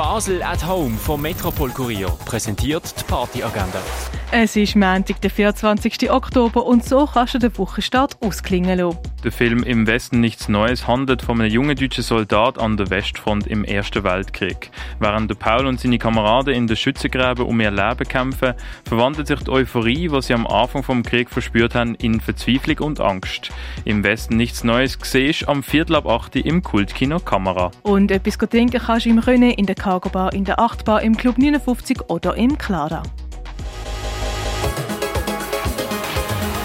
Basel at Home vom Metropol Kurier präsentiert die Partyagenda. Es ist Montag, der 24. Oktober und so kannst du den Wochenstart ausklingen lassen. Der Film Im Westen nichts Neues handelt von einem jungen deutschen Soldat an der Westfront im Ersten Weltkrieg. Während Paul und seine Kameraden in den Schützengräben um ihr Leben kämpfen, verwandelt sich die Euphorie, die sie am Anfang vom Krieg verspürt haben, in Verzweiflung und Angst. Im Westen nichts Neues siehst am Viertel ab 8 im Kultkino Kamera. Und etwas trinken kannst du im Rennen, in der Cargo Bar, in der Achtbar, im Club 59 oder im Clara.